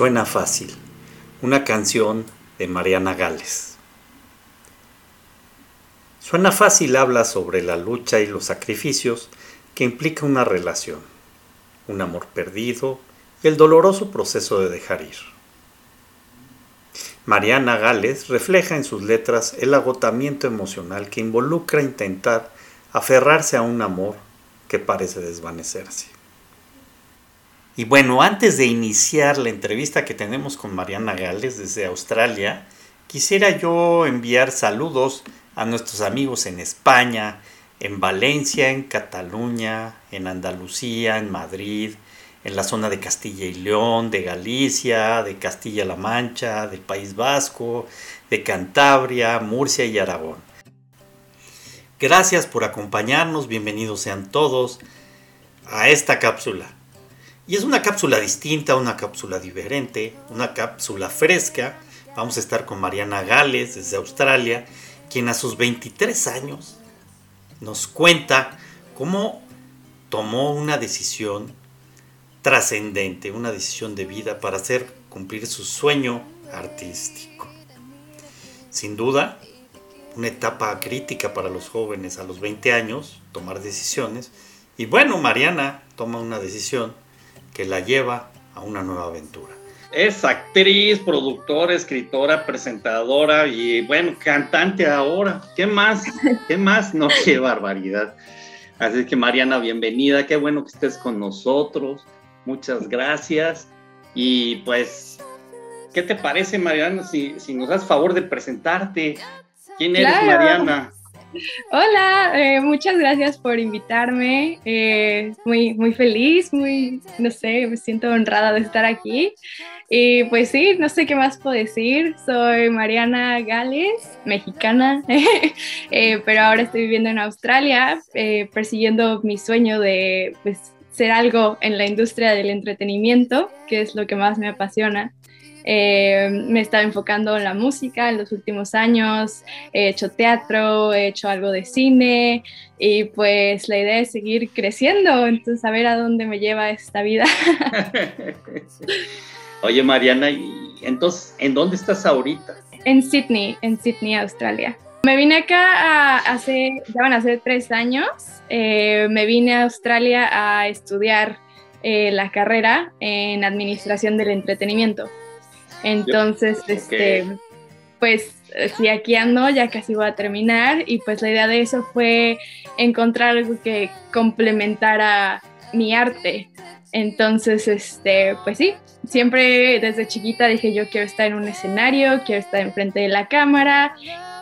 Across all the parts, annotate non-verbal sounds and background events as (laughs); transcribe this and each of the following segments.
Suena fácil. Una canción de Mariana Gales. Suena fácil habla sobre la lucha y los sacrificios que implica una relación un amor perdido y el doloroso proceso de dejar ir. Mariana Gales refleja en sus letras el agotamiento emocional que involucra intentar aferrarse a un amor que parece desvanecerse. Y bueno, antes de iniciar la entrevista que tenemos con Mariana Gales desde Australia, quisiera yo enviar saludos a nuestros amigos en España, en Valencia, en Cataluña, en Andalucía, en Madrid, en la zona de Castilla y León, de Galicia, de Castilla-La Mancha, del País Vasco, de Cantabria, Murcia y Aragón. Gracias por acompañarnos, bienvenidos sean todos a esta cápsula. Y es una cápsula distinta, una cápsula diferente, una cápsula fresca. Vamos a estar con Mariana Gales desde Australia, quien a sus 23 años nos cuenta cómo tomó una decisión trascendente, una decisión de vida para hacer cumplir su sueño artístico. Sin duda, una etapa crítica para los jóvenes a los 20 años, tomar decisiones. Y bueno, Mariana toma una decisión que la lleva a una nueva aventura. Es actriz, productora, escritora, presentadora y bueno, cantante ahora. ¿Qué más? ¿Qué más? No, (laughs) qué barbaridad. Así que Mariana, bienvenida. Qué bueno que estés con nosotros. Muchas gracias. Y pues, ¿qué te parece, Mariana, si, si nos das favor de presentarte? ¿Quién eres, Mariana? Hola, eh, muchas gracias por invitarme. Eh, muy, muy feliz, muy, no sé, me siento honrada de estar aquí. Y pues sí, no sé qué más puedo decir. Soy Mariana Gales, mexicana, (laughs) eh, pero ahora estoy viviendo en Australia, persiguiendo mi sueño de pues, ser algo en la industria del entretenimiento, que es lo que más me apasiona. Eh, me he estado enfocando en la música en los últimos años, he hecho teatro, he hecho algo de cine y pues la idea es seguir creciendo, entonces a ver a dónde me lleva esta vida. (laughs) Oye Mariana, ¿y entonces en dónde estás ahorita? En Sydney, en Sydney, Australia. Me vine acá hace, ya van a ser tres años, eh, me vine a Australia a estudiar eh, la carrera en Administración del Entretenimiento. Entonces, este, pues sí, aquí ando, ya casi voy a terminar y pues la idea de eso fue encontrar algo que complementara mi arte. Entonces, este, pues sí, siempre desde chiquita dije yo quiero estar en un escenario, quiero estar enfrente de la cámara,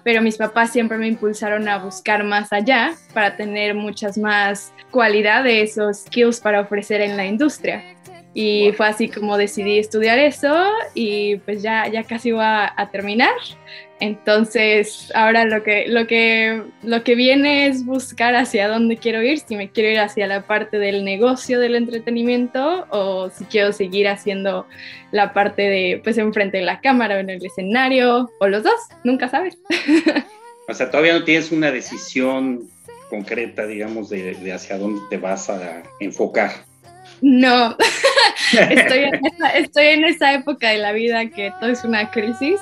pero mis papás siempre me impulsaron a buscar más allá para tener muchas más cualidades o skills para ofrecer en la industria. Y fue así como decidí estudiar eso y pues ya, ya casi va a terminar. Entonces, ahora lo que, lo, que, lo que viene es buscar hacia dónde quiero ir, si me quiero ir hacia la parte del negocio del entretenimiento o si quiero seguir haciendo la parte de, pues, enfrente de la cámara o en el escenario o los dos, nunca sabes. O sea, todavía no tienes una decisión concreta, digamos, de, de hacia dónde te vas a enfocar. No, (laughs) estoy, en esa, estoy en esa época de la vida que todo es una crisis,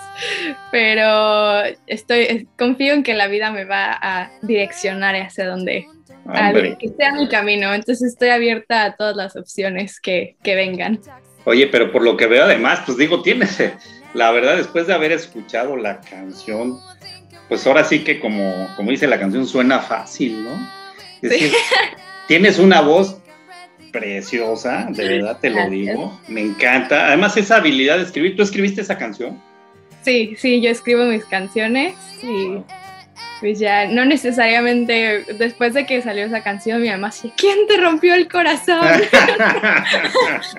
pero estoy, confío en que la vida me va a direccionar hacia donde, que sea mi camino. Entonces estoy abierta a todas las opciones que, que vengan. Oye, pero por lo que veo además, pues digo, tienes, (laughs) la verdad, después de haber escuchado la canción, pues ahora sí que como, como dice la canción, suena fácil, ¿no? sí. (laughs) tienes una voz preciosa, de verdad te lo digo. Me encanta. Además, esa habilidad de escribir. ¿Tú escribiste esa canción? Sí, sí, yo escribo mis canciones y pues ya, no necesariamente después de que salió esa canción, mi mamá decía, ¿quién te rompió el corazón? (laughs)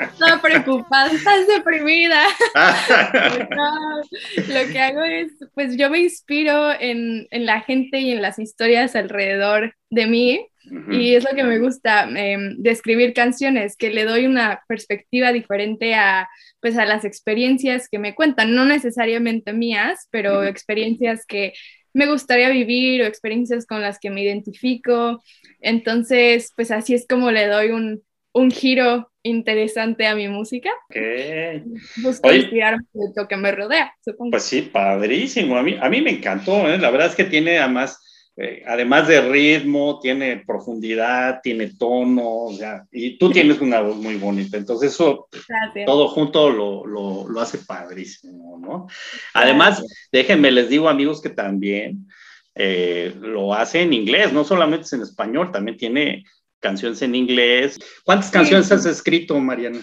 Estaba preocupada, estás deprimida. lo que hago es, pues yo me inspiro en, en la gente y en las historias alrededor de mí y es lo que me gusta em, de escribir canciones, que le doy una perspectiva diferente a, pues, a las experiencias que me cuentan, no necesariamente mías, pero experiencias que me gustaría vivir o experiencias con las que me identifico. Entonces, pues así es como le doy un, un giro interesante a mi música. Okay. Busco inspirarme de lo que me rodea, supongo. Pues sí, padrísimo. A mí, a mí me encantó. ¿eh? La verdad es que tiene además eh, además de ritmo, tiene profundidad, tiene tono, y tú tienes una voz muy bonita, entonces eso todo junto lo, lo, lo, hace padrísimo, ¿no? Además, déjenme, les digo amigos que también eh, lo hace en inglés, no solamente es en español, también tiene canciones en inglés. ¿Cuántas canciones has escrito, Mariana?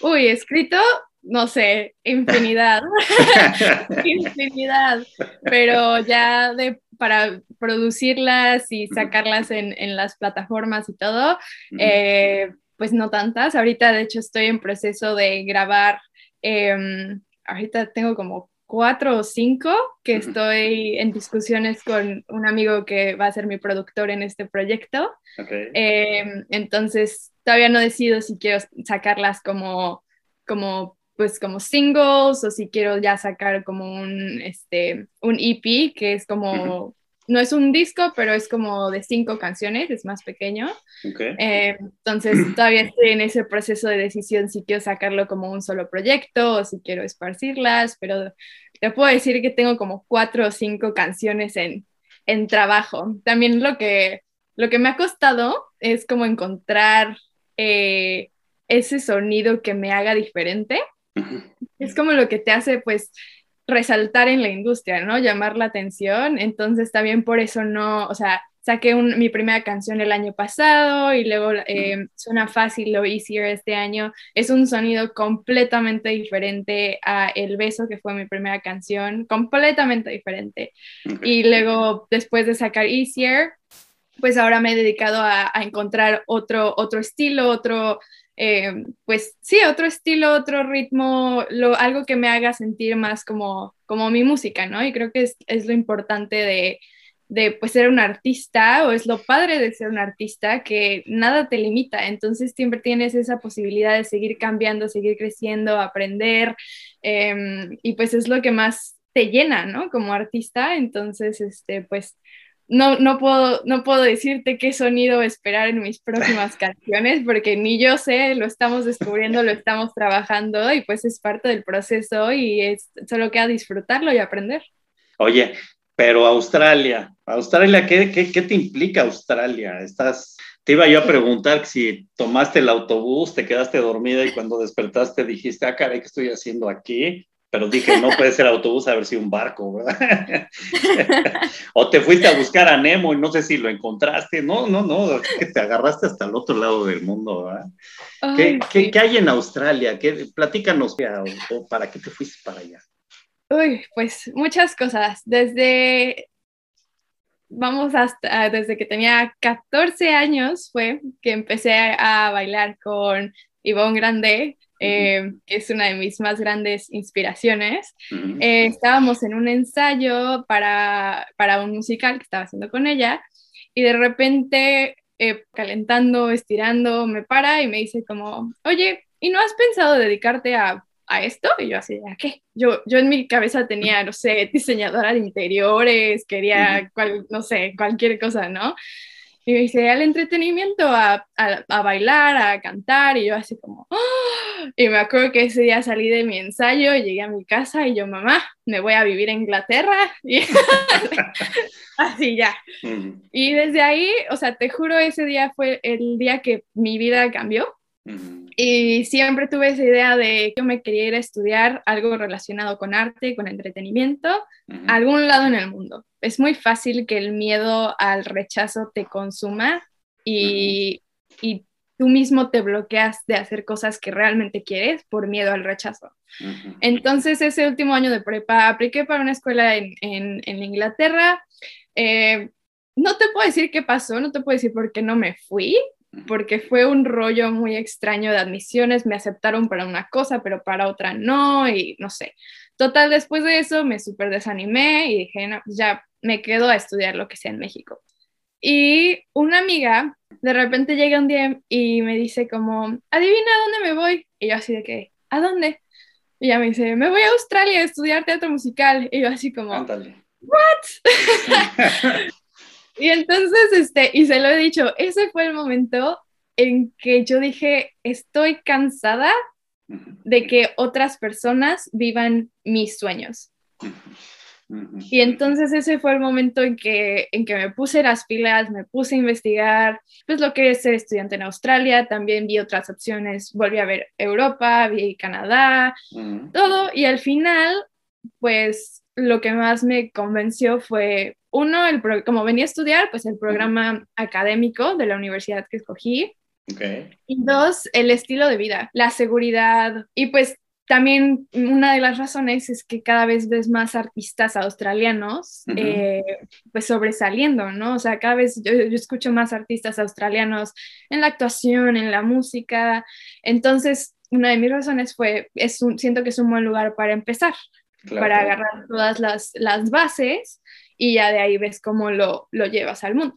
Uy, escrito, no sé, infinidad. (laughs) (laughs) infinidad. Pero ya de para producirlas y sacarlas en, en las plataformas y todo, eh, pues no tantas. Ahorita, de hecho, estoy en proceso de grabar. Eh, ahorita tengo como cuatro o cinco que estoy en discusiones con un amigo que va a ser mi productor en este proyecto. Okay. Eh, entonces, todavía no decido si quiero sacarlas como, como, pues, como singles o si quiero ya sacar como un, este, un EP, que es como... Uh -huh no es un disco, pero es como de cinco canciones, es más pequeño. Okay. Eh, entonces (clears throat) todavía estoy en ese proceso de decisión si quiero sacarlo como un solo proyecto o si quiero esparcirlas, pero te puedo decir que tengo como cuatro o cinco canciones en, en trabajo. También lo que, lo que me ha costado es como encontrar eh, ese sonido que me haga diferente. Uh -huh. Es como lo que te hace pues resaltar en la industria, ¿no? Llamar la atención. Entonces también por eso no, o sea, saqué un, mi primera canción el año pasado y luego eh, Suena Fácil lo Easier este año. Es un sonido completamente diferente a El Beso, que fue mi primera canción, completamente diferente. Okay. Y luego, después de sacar Easier, pues ahora me he dedicado a, a encontrar otro, otro estilo, otro eh, pues sí, otro estilo, otro ritmo, lo, algo que me haga sentir más como, como mi música, ¿no? Y creo que es, es lo importante de, de pues, ser un artista o es lo padre de ser un artista que nada te limita, entonces siempre tienes esa posibilidad de seguir cambiando, seguir creciendo, aprender eh, y pues es lo que más te llena, ¿no? Como artista, entonces, este, pues no, no, puedo, no puedo decirte qué sonido esperar en mis próximas (laughs) canciones, porque ni yo sé, lo estamos descubriendo, lo estamos trabajando y pues es parte del proceso y es, solo queda disfrutarlo y aprender. Oye, pero Australia, Australia, ¿qué, qué, qué te implica Australia? Estás, te iba yo a preguntar si tomaste el autobús, te quedaste dormida y cuando despertaste dijiste, ah, caray, ¿qué estoy haciendo aquí? Pero dije, no puede ser autobús, a ver si un barco, ¿verdad? (laughs) o te fuiste a buscar a Nemo y no sé si lo encontraste. No, no, no, que te agarraste hasta el otro lado del mundo, ¿verdad? Ay, ¿Qué, sí. ¿qué, ¿qué, hay en Australia? ¿Qué, platícanos, o, o, ¿para qué te fuiste para allá? Uy, pues muchas cosas. Desde, vamos hasta, desde que tenía 14 años fue que empecé a bailar con Ivonne Grande eh, que es una de mis más grandes inspiraciones. Eh, estábamos en un ensayo para, para, un musical que estaba haciendo con ella y de repente, eh, calentando, estirando, me para y me dice como, oye, ¿y no has pensado dedicarte a, a esto? Y yo así, ¿a qué? Yo, yo en mi cabeza tenía, no sé, diseñadora de interiores, quería, cual, no sé, cualquier cosa, ¿no? Y me dice, al entretenimiento, a, a, a, bailar, a cantar, y yo así como, ¡Oh! y me acuerdo que ese día salí de mi ensayo, llegué a mi casa y yo, mamá, me voy a vivir a Inglaterra, (laughs) y así ya. Y desde ahí, o sea, te juro, ese día fue el día que mi vida cambió. Y siempre tuve esa idea de que yo me quería ir a estudiar algo relacionado con arte, con entretenimiento, uh -huh. a algún lado en el mundo. Es muy fácil que el miedo al rechazo te consuma y, uh -huh. y tú mismo te bloqueas de hacer cosas que realmente quieres por miedo al rechazo. Entonces, ese último año de prepa apliqué para una escuela en, en, en Inglaterra. Eh, no te puedo decir qué pasó, no te puedo decir por qué no me fui, porque fue un rollo muy extraño de admisiones, me aceptaron para una cosa, pero para otra no, y no sé. Total, después de eso me súper desanimé y dije, no, pues ya me quedo a estudiar lo que sea en México. Y una amiga de repente llega un día y me dice como, adivina a dónde me voy. Y yo así de que, ¿a dónde? Y ella me dice, me voy a Australia a estudiar teatro musical. Y yo así como, Ándale. ¿what? (laughs) (laughs) Y entonces, este, y se lo he dicho, ese fue el momento en que yo dije, estoy cansada de que otras personas vivan mis sueños. Y entonces ese fue el momento en que, en que me puse las pilas, me puse a investigar, pues lo que es ser estudiante en Australia, también vi otras opciones, volví a ver Europa, vi Canadá, todo, y al final, pues lo que más me convenció fue, uno, el pro- como venía a estudiar, pues el programa académico de la universidad que escogí, y dos, el estilo de vida, la seguridad. Y pues también una de las razones es que cada vez ves más artistas australianos eh, pues sobresaliendo, ¿no? O sea, cada vez yo, yo escucho más artistas australianos en la actuación, en la música. Entonces, una de mis razones fue, es un, siento que es un buen lugar para empezar, Claro. para agarrar todas las, las bases y ya de ahí ves cómo lo, lo llevas al mundo.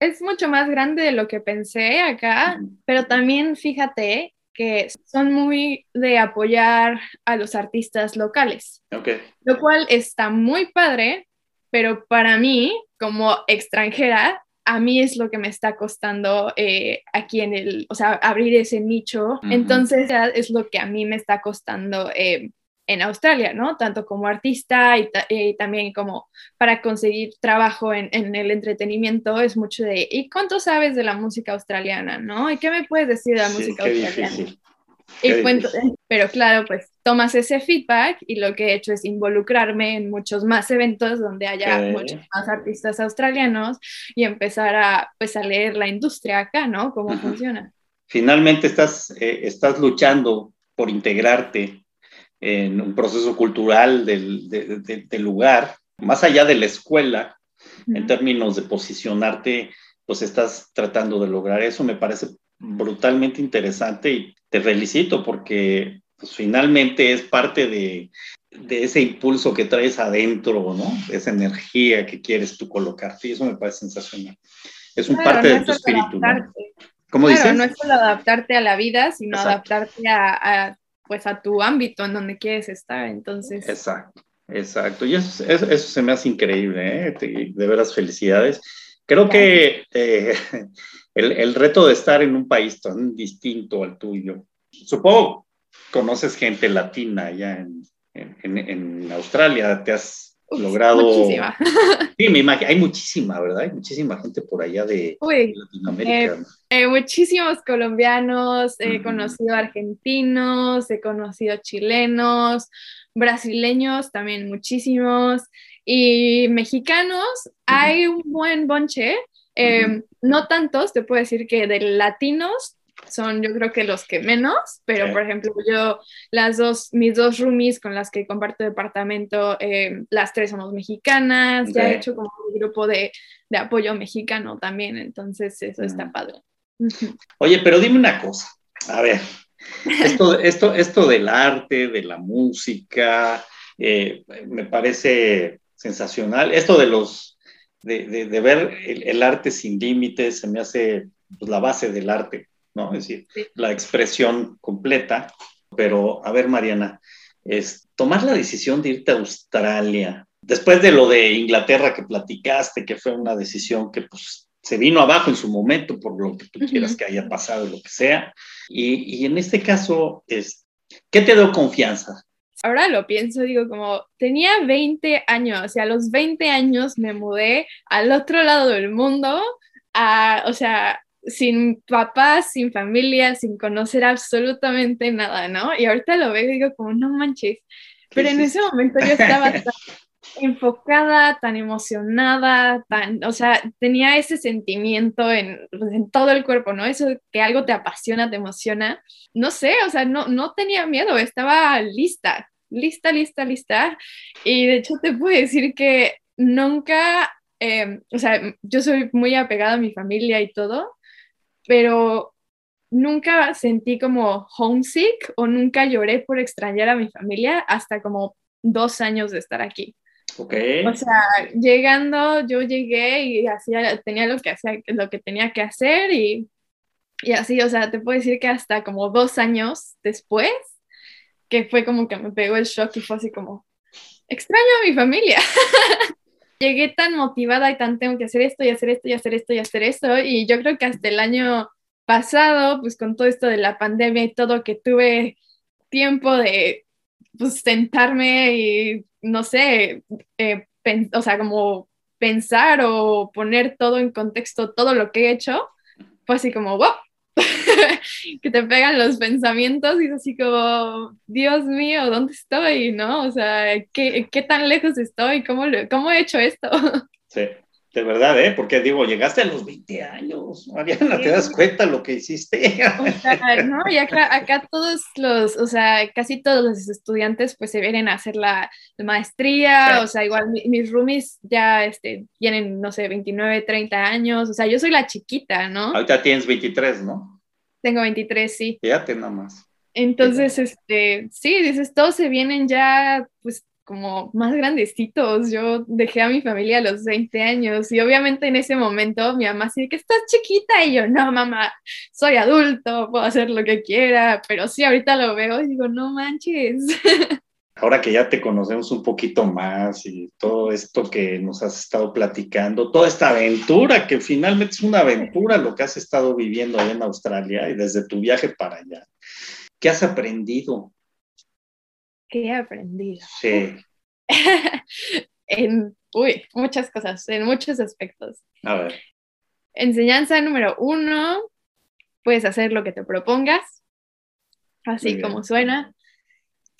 Es mucho más grande de lo que pensé acá, pero también fíjate que son muy de apoyar a los artistas locales, Ok. lo cual está muy padre, pero para mí, como extranjera, a mí es lo que me está costando eh, aquí en el, o sea, abrir ese nicho. Ujú. Entonces, ya es lo que a mí me está costando eh, en Australia, ¿no? Tanto como artista y, ta- y también como para conseguir trabajo en, en el entretenimiento, es mucho de, ¿y cuánto sabes de la música australiana, no? ¿Y qué me puedes decir de la Sí, música qué australiana? difícil. Y Qué difícil. pero claro, pues tomas ese feedback y lo que he hecho es involucrarme en muchos más eventos donde haya Ok. muchos más artistas australianos y empezar a, pues, a leer la industria acá, ¿no? Cómo funciona. Finalmente estás, eh, estás luchando por integrarte en un proceso cultural del, de- de- del lugar, más allá de la escuela, en términos de posicionarte, pues estás tratando de lograr eso. Me parece brutalmente interesante y te felicito porque pues, finalmente es parte de, de ese impulso que traes adentro, ¿no? Esa energía que quieres tú colocarte y eso me parece sensacional. Es un Claro, parte no de es tu espíritu, ¿no? ¿Cómo Claro, dices? no es solo adaptarte a la vida, sino Exacto. adaptarte a, a, pues a tu ámbito en donde quieres estar. Entonces, Exacto, exacto. Y eso, eso, eso se me hace increíble, ¿eh? Te- de veras felicidades. Creo que eh, el, el reto de estar en un país tan distinto al tuyo, supongo, conoces gente latina allá en, en, en Australia, te has uf, logrado... muchísima. (laughs) Sí, me imagino, hay muchísima, ¿verdad? Hay muchísima gente por allá de Uy, Latinoamérica. Eh, muchísimos colombianos, he conocido argentinos, he conocido chilenos, brasileños también muchísimos y mexicanos. Hay un buen bonche, eh, Ujú. no tantos, te puedo decir que de latinos son yo creo que los que menos, pero Sí. por ejemplo yo, las dos, mis dos roomies con las que comparto departamento, eh, las tres somos mexicanas, ya he hecho como un grupo de, de apoyo mexicano también, entonces eso está Mm. padre. Oye, pero dime una cosa. A ver, esto, esto, esto del arte, de la música, eh, me parece sensacional. Esto de los, de, de- de ver el, el arte sin límites, se me hace pues, la base del arte, ¿no? Es decir, Sí. la expresión completa. Pero, a ver, Mariana, es tomar la decisión de irte a Australia, después de lo de Inglaterra que platicaste, que fue una decisión que pues se vino abajo en su momento por lo que tú quieras que haya pasado, lo que sea. Y, y en este caso, es, ¿qué te dio confianza? Ahora lo pienso, digo, como tenía 20 años y a los 20 años me mudé al otro lado del mundo, a, o sea, sin papás, sin familia, sin conocer absolutamente nada, ¿no? Y ahorita lo veo y digo como, no manches, pero en ese momento yo estaba tan (laughs) enfocada, tan emocionada, tan, o sea, tenía ese sentimiento en, pues, en todo el cuerpo, ¿no? Eso que algo te apasiona, te emociona. No sé, o sea, no, no tenía miedo, estaba lista, lista, lista, lista. Y de hecho te puedo decir que nunca, eh, o sea, yo soy muy apegada a mi familia y todo, pero nunca sentí como homesick o nunca lloré por extrañar a mi familia hasta como dos años de estar aquí. Ok. O sea, llegando, yo llegué y hacía, tenía lo que, hacía, lo que tenía que hacer y, y así, o sea, te puedo decir que hasta como dos años después, que fue como que me pegó el shock y fue así como, extraño a mi familia. (laughs) Llegué tan motivada y tan tengo que hacer esto y hacer esto y hacer esto y hacer esto y yo creo que hasta el año pasado, pues con todo esto de la pandemia y todo, que tuve tiempo de pues sentarme y no sé, eh, o sea, como pensar o poner todo en contexto, todo lo que he hecho, fue así como, wow. Que te pegan los pensamientos y es así como, Dios mío, ¿dónde estoy? ¿No? O sea, ¿qué, qué tan lejos estoy? ¿Cómo, lo- ¿Cómo he hecho esto? (laughs) Sí, de verdad, ¿eh? Porque digo, llegaste a los 20 años, Mariana, ¿te das cuenta lo que hiciste? O sea, ¿no? Y acá, acá todos los, o sea, casi todos los estudiantes pues se vienen a hacer la, la maestría, Sí. o sea, igual mi- mis roomies ya este, tienen, no sé, 29, 30 años, o sea, yo soy la chiquita, ¿no? Ahorita tienes 23, ¿no? Tengo 23, sí. Fíjate nada más. Entonces, este, sí, dices, todos se vienen ya, pues, como más grandecitos. Yo dejé a mi familia a los 20 años y obviamente en ese momento mi mamá de que estás chiquita y yo, no, mamá, soy adulto, puedo hacer lo que quiera, pero sí, ahorita lo veo y digo, no manches. (laughs) Ahora que ya te conocemos un poquito más y todo esto que nos has estado platicando, toda esta aventura, que finalmente es una aventura lo que has estado viviendo allá en Australia y desde tu viaje para allá. ¿Qué has aprendido? ¿Qué he aprendido? Sí, (laughs) en, uy, muchas cosas, en muchos aspectos. a ver. Enseñanza número uno, puedes hacer lo que te propongas, así como suena.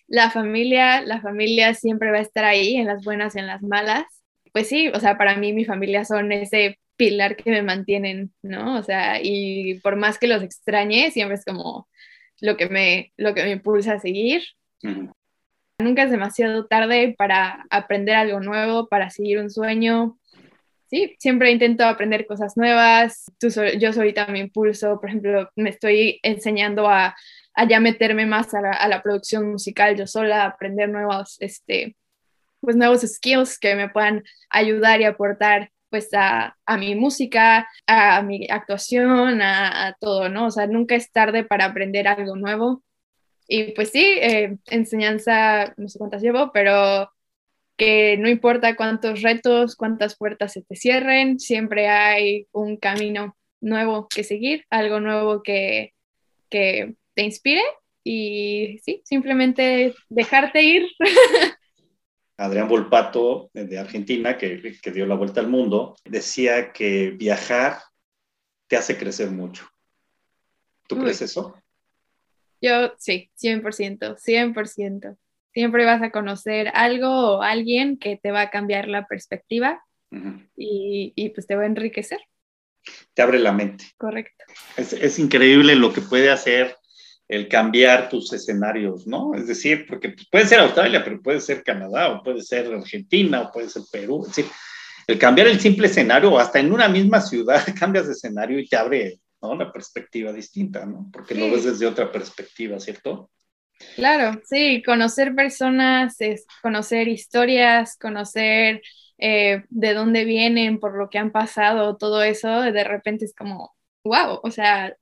La familia, la familia siempre va a estar ahí, en las buenas y en las malas. Pues sí, o sea, para mí mi familia son ese pilar que me mantienen, ¿no? O sea, y por más que los extrañe, siempre es como lo que me, lo que me impulsa a seguir. Nunca es demasiado tarde para aprender algo nuevo, para seguir un sueño. Sí, siempre intento aprender cosas nuevas. Tú yo soy también impulso, por ejemplo, me estoy enseñando a, a ya meterme más a la, a la producción musical yo sola, aprender nuevos, este, pues nuevos skills que me puedan ayudar y aportar pues a, a mi música, a mi actuación, a todo, ¿no? O sea, nunca es tarde para aprender algo nuevo. Y pues sí, eh, enseñanza, no sé cuántas llevo, pero que no importa cuántos retos, cuántas puertas se te cierren, siempre hay un camino nuevo que seguir, algo nuevo que, que te inspire y sí, simplemente dejarte ir. (laughs) Adrián Volpato, de Argentina, que, que dio la vuelta al mundo, decía que viajar te hace crecer mucho. ¿Tú Uy. crees eso? Yo sí, 100%, 100%. Siempre vas a conocer algo o alguien que te va a cambiar la perspectiva y, y pues te va a enriquecer, Te abre la mente. correcto. Es, es increíble lo que puede hacer el cambiar tus escenarios, ¿no? Es decir, porque pues, puede ser Australia, pero puede ser Canadá, o puede ser Argentina, o puede ser Perú. Es decir, el cambiar el simple escenario, o hasta en una misma ciudad, (laughs) cambias de escenario y te abre ¿no? una perspectiva distinta, ¿no? Porque lo ves desde otra perspectiva, ¿cierto? Claro, sí, conocer personas, es conocer historias, conocer eh, de dónde vienen, por lo que han pasado, todo eso, de repente es como, wow, o sea,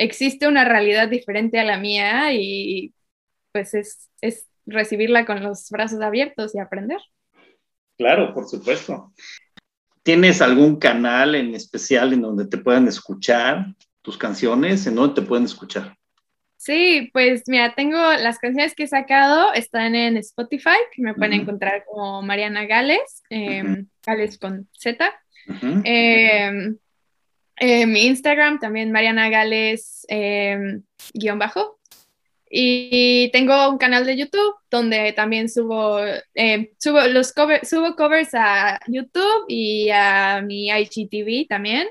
existe una realidad diferente a la mía y pues es, es recibirla con los brazos abiertos y aprender. Claro, por supuesto. ¿Tienes algún canal en especial en donde te puedan escuchar tus canciones? ¿En dónde te pueden escuchar? Sí, pues mira, tengo las canciones que he sacado, están en Spotify, que me pueden encontrar como Mariana Gales, eh. Gales con Z. Eh, eh, mi Instagram también Mariana Gales eh, guion bajo. Y tengo un canal de YouTube donde también subo, eh, subo los cover- subo covers a YouTube y a mi IGTV también.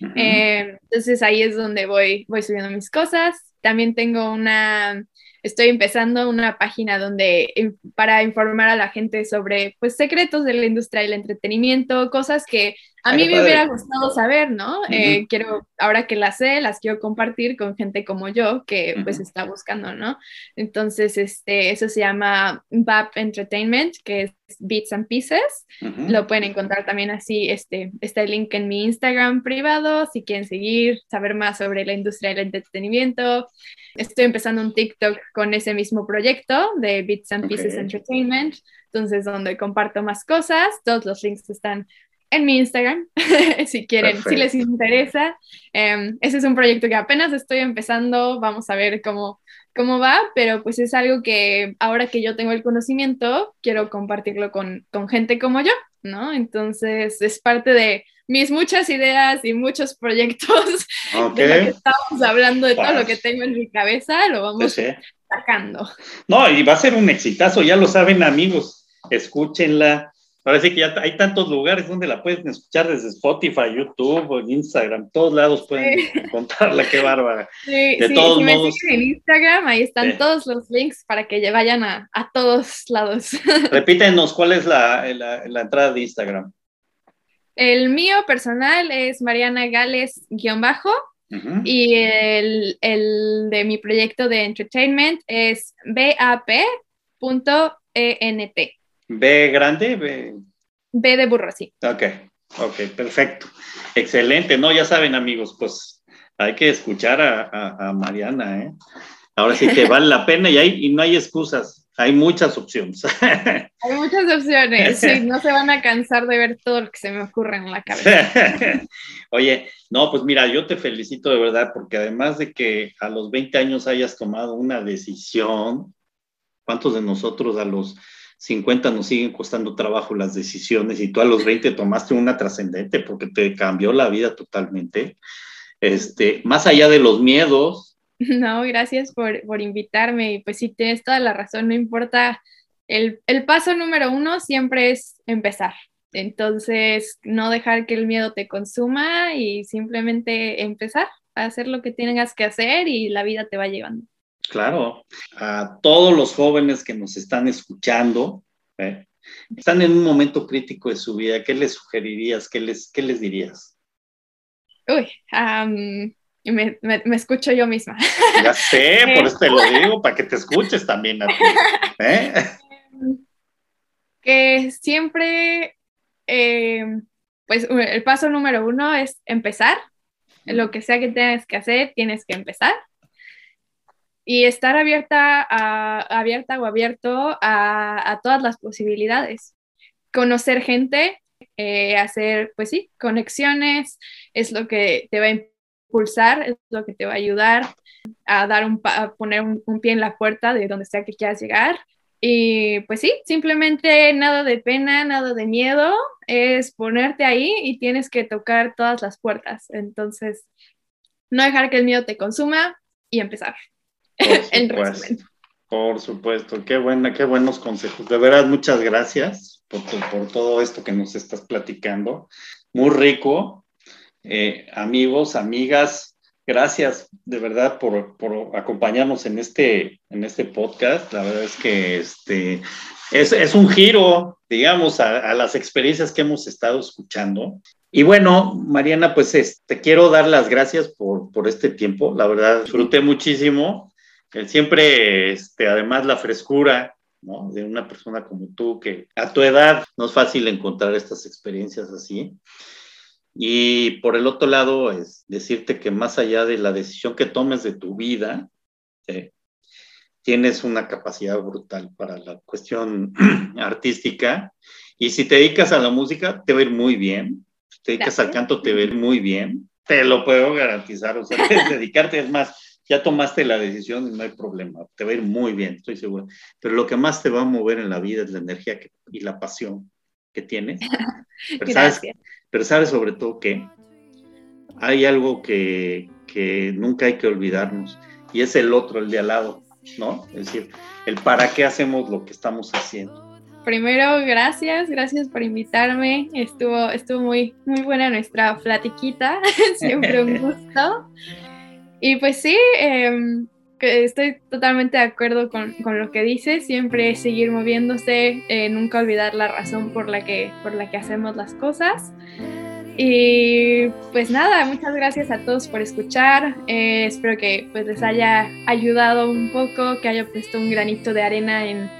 Ujú. Eh, entonces ahí es donde voy, voy subiendo mis cosas. También tengo una, estoy empezando una página donde para informar a la gente sobre pues secretos de la industria del entretenimiento, cosas que a mí me padre. hubiera gustado saber, ¿no? Eh, Ujú. quiero, ahora que las sé, las quiero compartir con gente como yo que pues Ujú. está buscando, ¿no? Entonces, este, eso se llama BAP Entertainment, que es Bits and Pieces. Ujú. Lo pueden encontrar también así, este, está el link en mi Instagram privado, si quieren seguir, saber más sobre la industria del entretenimiento. Estoy empezando un TikTok con ese mismo proyecto de Bits and Pieces. Entertainment, entonces donde comparto más cosas, todos los links están en mi Instagram, (laughs) si quieren, si les Perfecto. interesa. Em, ese es un proyecto que apenas estoy empezando, vamos a ver cómo, cómo va, pero pues es algo que ahora que yo tengo el conocimiento, quiero compartirlo con, con gente como yo, ¿no? Entonces es parte de mis muchas ideas y muchos proyectos Ok. (laughs) de lo que estamos hablando, de todo lo que tengo en mi cabeza, lo vamos sí. sacando. No, y va a ser un exitazo, ya lo saben amigos, escúchenla. Ahora sí que ya hay tantos lugares donde la pueden escuchar desde Spotify, YouTube, Instagram, todos lados pueden Sí. (laughs) encontrarla, qué bárbara. Sí, De sí, todos si me modos- siguen en Instagram, ahí están todos los links para que ya vayan a, a todos lados. (laughs) Repítenos cuál es la, la- la entrada de Instagram. El mío personal es Mariana Gales-bajo Ujú. y el, el de mi proyecto de entertainment es bap.ent. B grande, B. B de burro, sí. Ok, ok, perfecto. Excelente, ¿no? Ya saben, amigos, pues hay que escuchar a, a- a Mariana, ¿eh? Ahora sí que vale la pena y, hay, y no hay excusas, hay muchas opciones. (laughs) Hay muchas opciones, sí, (laughs) no se van a cansar de ver todo lo que se me ocurre en la cabeza. (laughs) Oye, no, pues mira, yo te felicito de verdad porque además de que a los 20 años hayas tomado una decisión, ¿cuántos de nosotros a los 50 nos siguen costando trabajo las decisiones y tú a los 20 tomaste una trascendente porque te cambió la vida totalmente? Este, más allá de los miedos, (laughs) No, gracias por, por invitarme. Y pues sí, tienes toda la razón, no importa. El, el paso número uno siempre es empezar. Entonces, no dejar que el miedo te consuma y simplemente empezar a hacer lo que tengas que hacer y la vida te va llevando. Claro, a todos los jóvenes que nos están escuchando, ¿eh? están en un momento crítico de su vida, ¿qué les sugerirías? ¿Qué les, qué les dirías? Uy, am, me, me- me escucho yo misma. Ya sé, por eso te lo (laughs) digo, para que te escuches también a ti. ¿eh? que siempre, eh, pues el paso número uno es empezar. Lo que sea que tengas que hacer, tienes que empezar. Y estar abierta, a, abierta o abierto a, a todas las posibilidades. Conocer gente, eh, hacer, pues sí, conexiones, es lo que te va a impulsar, es lo que te va a ayudar a dar un, a poner un, un pie en la puerta de donde sea que quieras llegar. Y pues sí, simplemente nada de pena, nada de miedo, es ponerte ahí y tienes que tocar todas las puertas. Entonces, no dejar que el miedo te consuma y empezar. Por (laughs) En supuesto, resumen. por supuesto, qué buena, qué buenos consejos. De verdad, muchas gracias por, tu- por todo esto que nos estás platicando. Muy rico. Eh, amigos, amigas, gracias de verdad por, por acompañarnos en este, en este podcast. La verdad es que este, es, es un giro, digamos, a, a las experiencias que hemos estado escuchando. Y bueno, Mariana, pues es- te quiero dar las gracias por, por este tiempo. La verdad, disfruté muchísimo. Siempre, este, además, la frescura ¿no? de una persona como tú, que a tu edad no es fácil encontrar estas experiencias así. Y por el otro lado, es decirte que más allá de la decisión que tomes de tu vida, tienes una capacidad brutal para la cuestión (clears throat) artística. Y si te dedicas a la música, te va a ir muy bien. Si te dedicas al Gracias. canto, te va a ir muy bien. Te lo puedo garantizar. O sea, (laughs) dedicarte es más, ya tomaste la decisión y no hay problema. Te va a ir muy bien, estoy seguro. Pero lo que más te va a mover en la vida es la energía que- y la pasión que tienes. (laughs) Pero sabes, pero sabes sobre todo que hay algo que, que nunca hay que olvidarnos y es el otro, el de al lado, ¿no? Es decir, el para qué hacemos lo que estamos haciendo. Primero, gracias, gracias por invitarme. Estuvo, estuvo muy, muy buena nuestra platiquita, (laughs) siempre un (laughs) gusto. Y pues sí, que estoy totalmente de acuerdo con, con lo que dices, siempre seguir moviéndose, eh, nunca olvidar la razón por la, que, por la que hacemos las cosas. Y pues nada, muchas gracias a todos por escuchar. Eh, espero que pues les haya ayudado un poco, que haya puesto un granito de arena en,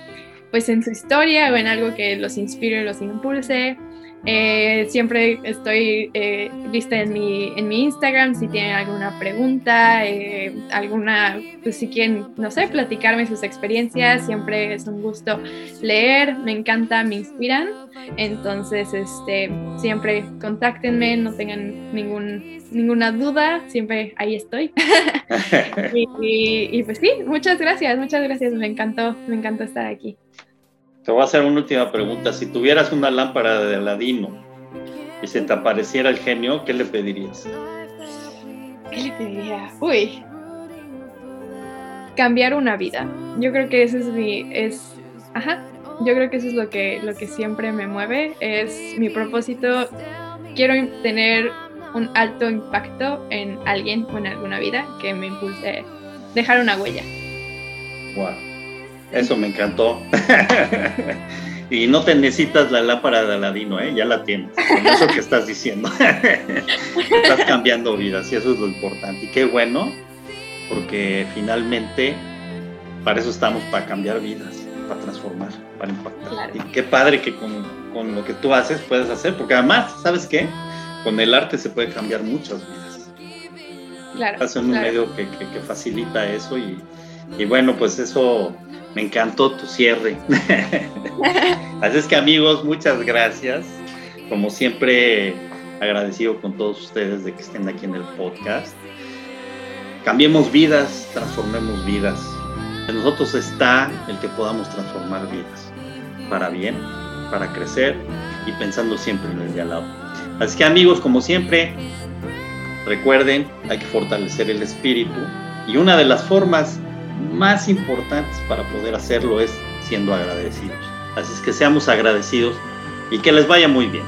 pues en su historia o en algo que los inspire, los impulse. Eh, siempre estoy eh, lista en mi, en mi Instagram si tienen alguna pregunta, eh, alguna, pues si quieren, no sé, platicarme sus experiencias, siempre es un gusto leer, me encanta, me inspiran. Entonces, este, siempre contáctenme, no tengan ningún, ninguna duda, siempre ahí estoy. (laughs) y, y- y pues sí, muchas gracias, muchas gracias, me encantó, me encantó estar aquí. Te voy a hacer una última pregunta. Si tuvieras una lámpara de Aladino y se te apareciera el genio, ¿qué le pedirías? ¿Qué le pediría? Uy. Cambiar una vida. Yo creo que ese es mi. Es, ajá. Yo creo que eso es lo que, lo que siempre me mueve. Es mi propósito. Quiero tener un alto impacto en alguien o en alguna vida que me impulse dejar una huella. Wow. Eso me encantó. (laughs) y no te necesitas la lámpara de Aladino, ¿eh? ya la tienes. Con eso que estás diciendo. (laughs) estás cambiando vidas y eso es lo importante. Y qué bueno, porque finalmente para eso estamos, para cambiar vidas, para transformar, para impactar. Y qué padre que con, con, lo que tú haces puedes hacer, porque además, ¿sabes qué? Con el arte se puede cambiar muchas vidas. Claro. Estás en un medio que, que, que facilita eso y, y bueno, pues eso me encantó tu cierre. (laughs) Así es que amigos, muchas gracias. Como siempre, agradecido con todos ustedes de que estén aquí en el podcast. Cambiemos vidas, transformemos vidas. En nosotros está el que podamos transformar vidas. Para bien, para crecer y pensando siempre en el de al lado. Así que amigos, como siempre, recuerden, hay que fortalecer el espíritu. Y una de las formas más importantes para poder hacerlo es siendo agradecidos. Así es que seamos agradecidos y que les vaya muy bien.